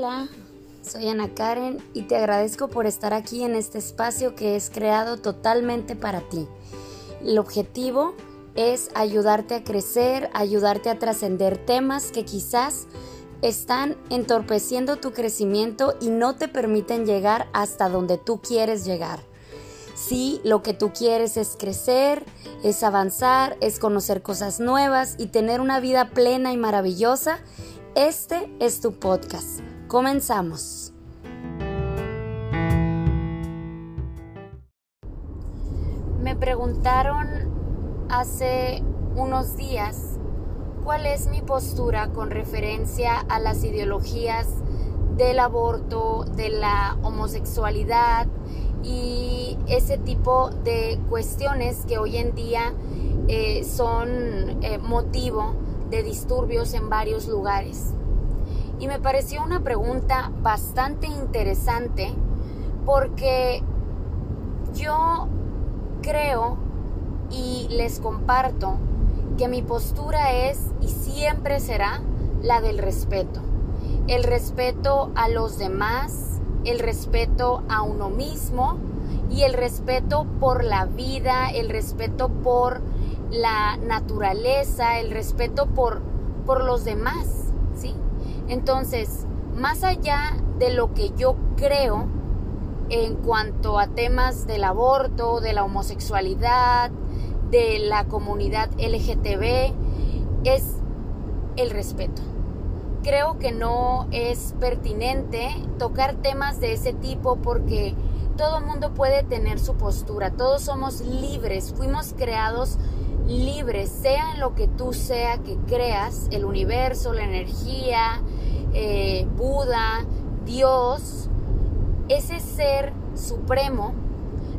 Hola, soy Ana Karen y te agradezco por estar aquí en este espacio que es creado totalmente para ti. El objetivo es ayudarte a crecer, ayudarte a trascender temas que quizás están entorpeciendo tu crecimiento y no te permiten llegar hasta donde tú quieres llegar. Si lo que tú quieres es crecer, es avanzar, es conocer cosas nuevas y tener una vida plena y maravillosa, este es tu podcast. Comenzamos. Me preguntaron hace unos días cuál es mi postura con referencia a las ideologías del aborto, de la homosexualidad y ese tipo de cuestiones que hoy en día eh, son eh, motivo de disturbios en varios lugares. Y me pareció una pregunta bastante interesante porque yo creo y les comparto que mi postura es y siempre será la del respeto. El respeto a los demás, el respeto a uno mismo y el respeto por la vida, el respeto por la naturaleza, el respeto por, por los demás, ¿sí? Entonces, más allá de lo que yo creo en cuanto a temas del aborto, de la homosexualidad, de la comunidad LGTB, es el respeto. Creo que no es pertinente tocar temas de ese tipo porque todo mundo puede tener su postura, todos somos libres, fuimos creados libres, sea lo que tú sea que creas, el universo, la energía, eh, Buda, Dios, ese ser supremo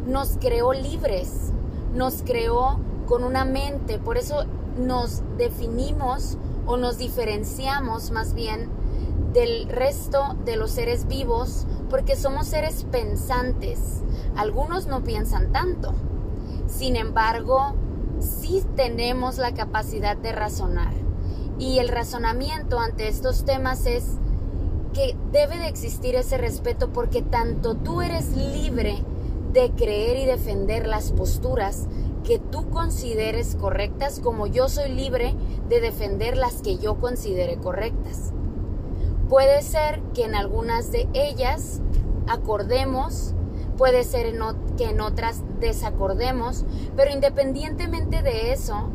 nos creó libres, nos creó con una mente, por eso nos definimos o nos diferenciamos más bien del resto de los seres vivos porque somos seres pensantes. Algunos no piensan tanto. Sin embargo, sí tenemos la capacidad de razonar. Y el razonamiento ante estos temas es que debe de existir ese respeto porque tanto tú eres libre de creer y defender las posturas que tú consideres correctas como yo soy libre de defender las que yo considere correctas. Puede ser que en algunas de ellas acordemos, puede ser que en otras desacordemos, pero independientemente de eso,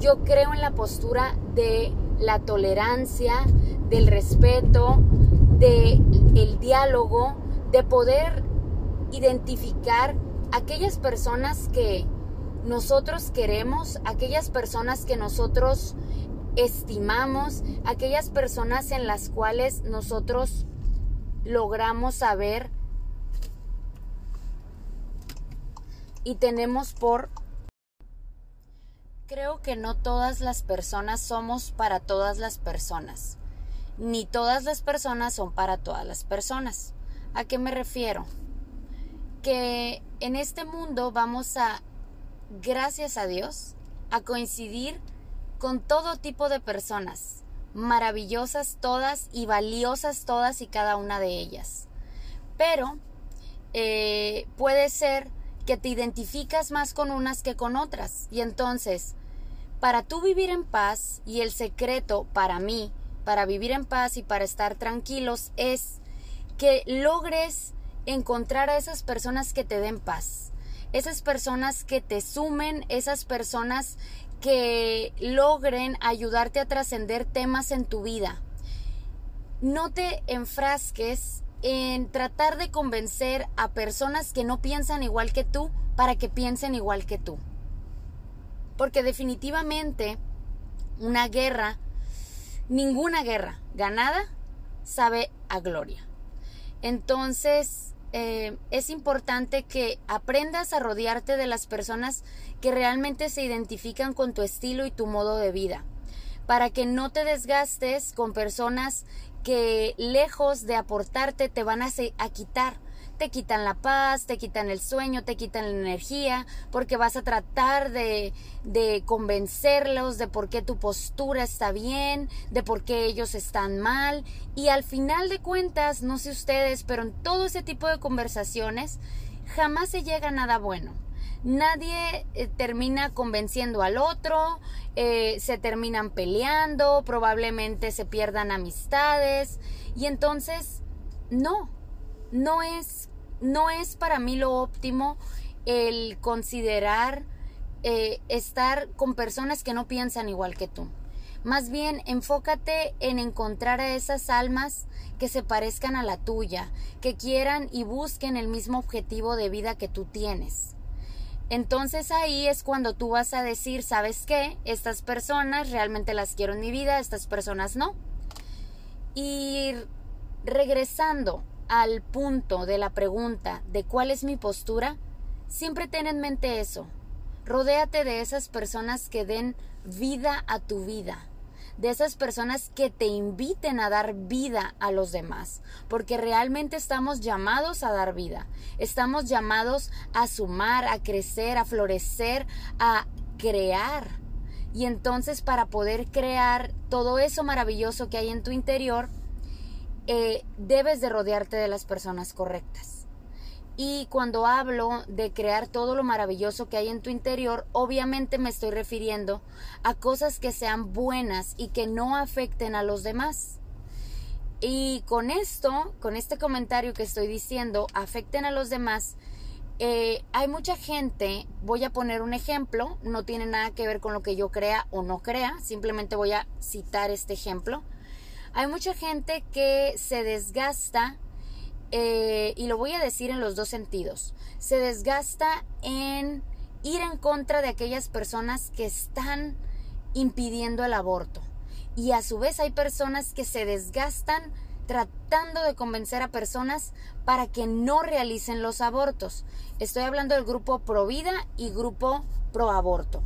yo creo en la postura de la tolerancia, del respeto, del el diálogo, de poder identificar aquellas personas que nosotros queremos, aquellas personas que nosotros estimamos, aquellas personas en las cuales nosotros logramos saber y tenemos por... Creo que no todas las personas somos para todas las personas, ni todas las personas son para todas las personas. ¿A qué me refiero? Que en este mundo vamos a, gracias a Dios, a coincidir con todo tipo de personas, maravillosas todas y valiosas todas y cada una de ellas. Pero eh, puede ser que te identificas más con unas que con otras. Y entonces, para tú vivir en paz, y el secreto para mí, para vivir en paz y para estar tranquilos, es que logres encontrar a esas personas que te den paz, esas personas que te sumen, esas personas que logren ayudarte a trascender temas en tu vida. No te enfrasques en tratar de convencer a personas que no piensan igual que tú para que piensen igual que tú. Porque definitivamente una guerra, ninguna guerra ganada sabe a gloria. Entonces, eh, es importante que aprendas a rodearte de las personas que realmente se identifican con tu estilo y tu modo de vida, para que no te desgastes con personas que lejos de aportarte te van a, a quitar, te quitan la paz, te quitan el sueño, te quitan la energía, porque vas a tratar de, de convencerlos de por qué tu postura está bien, de por qué ellos están mal. Y al final de cuentas, no sé ustedes, pero en todo ese tipo de conversaciones jamás se llega a nada bueno nadie eh, termina convenciendo al otro, eh, se terminan peleando, probablemente se pierdan amistades y entonces no, no es, no es para mí lo óptimo el considerar eh, estar con personas que no piensan igual que tú. Más bien, enfócate en encontrar a esas almas que se parezcan a la tuya, que quieran y busquen el mismo objetivo de vida que tú tienes. Entonces ahí es cuando tú vas a decir, ¿sabes qué? Estas personas realmente las quiero en mi vida, estas personas no. Y regresando al punto de la pregunta de cuál es mi postura, siempre ten en mente eso. Rodéate de esas personas que den vida a tu vida de esas personas que te inviten a dar vida a los demás, porque realmente estamos llamados a dar vida, estamos llamados a sumar, a crecer, a florecer, a crear. Y entonces para poder crear todo eso maravilloso que hay en tu interior, eh, debes de rodearte de las personas correctas. Y cuando hablo de crear todo lo maravilloso que hay en tu interior, obviamente me estoy refiriendo a cosas que sean buenas y que no afecten a los demás. Y con esto, con este comentario que estoy diciendo, afecten a los demás, eh, hay mucha gente, voy a poner un ejemplo, no tiene nada que ver con lo que yo crea o no crea, simplemente voy a citar este ejemplo. Hay mucha gente que se desgasta eh, y lo voy a decir en los dos sentidos, se desgasta en ir en contra de aquellas personas que están impidiendo el aborto. Y a su vez hay personas que se desgastan tratando de convencer a personas para que no realicen los abortos. Estoy hablando del grupo pro vida y grupo pro aborto.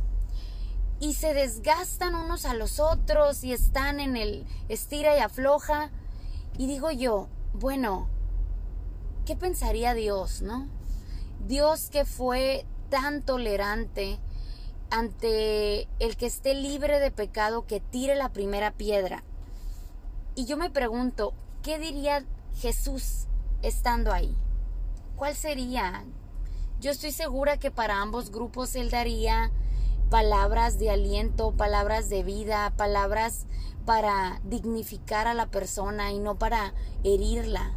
Y se desgastan unos a los otros y están en el estira y afloja. Y digo yo, bueno, ¿qué pensaría Dios, no? Dios que fue tan tolerante ante el que esté libre de pecado que tire la primera piedra. Y yo me pregunto, ¿qué diría Jesús estando ahí? ¿Cuál sería? Yo estoy segura que para ambos grupos él daría palabras de aliento, palabras de vida, palabras para dignificar a la persona y no para herirla.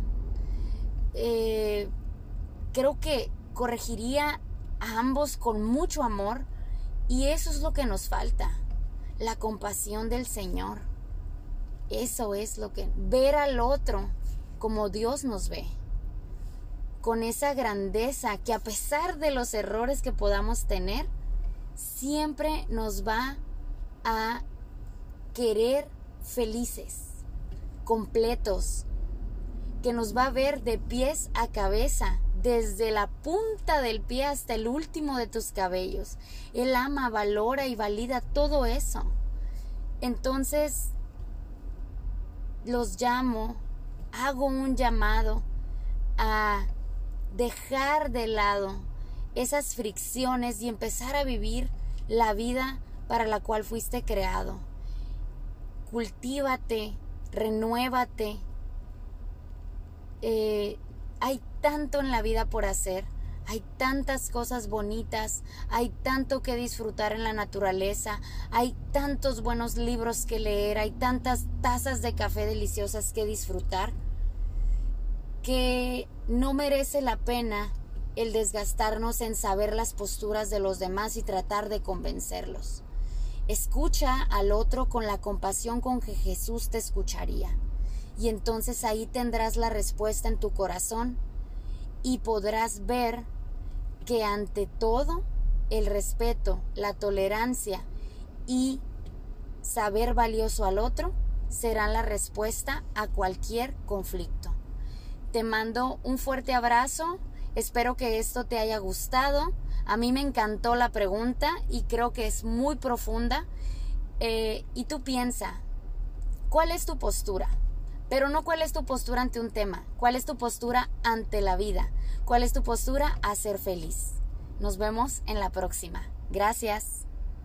Eh, creo que corregiría a ambos con mucho amor y eso es lo que nos falta, la compasión del Señor. Eso es lo que, ver al otro como Dios nos ve, con esa grandeza que a pesar de los errores que podamos tener, siempre nos va a querer felices, completos, que nos va a ver de pies a cabeza, desde la punta del pie hasta el último de tus cabellos. Él ama, valora y valida todo eso. Entonces, los llamo, hago un llamado a dejar de lado esas fricciones y empezar a vivir la vida para la cual fuiste creado. Cultívate, renuévate, eh, hay tanto en la vida por hacer, hay tantas cosas bonitas, hay tanto que disfrutar en la naturaleza, hay tantos buenos libros que leer, hay tantas tazas de café deliciosas que disfrutar, que no merece la pena el desgastarnos en saber las posturas de los demás y tratar de convencerlos. Escucha al otro con la compasión con que Jesús te escucharía y entonces ahí tendrás la respuesta en tu corazón y podrás ver que ante todo el respeto, la tolerancia y saber valioso al otro serán la respuesta a cualquier conflicto. Te mando un fuerte abrazo, espero que esto te haya gustado. A mí me encantó la pregunta y creo que es muy profunda. Eh, y tú piensa, ¿cuál es tu postura? Pero no cuál es tu postura ante un tema, cuál es tu postura ante la vida, cuál es tu postura a ser feliz. Nos vemos en la próxima. Gracias.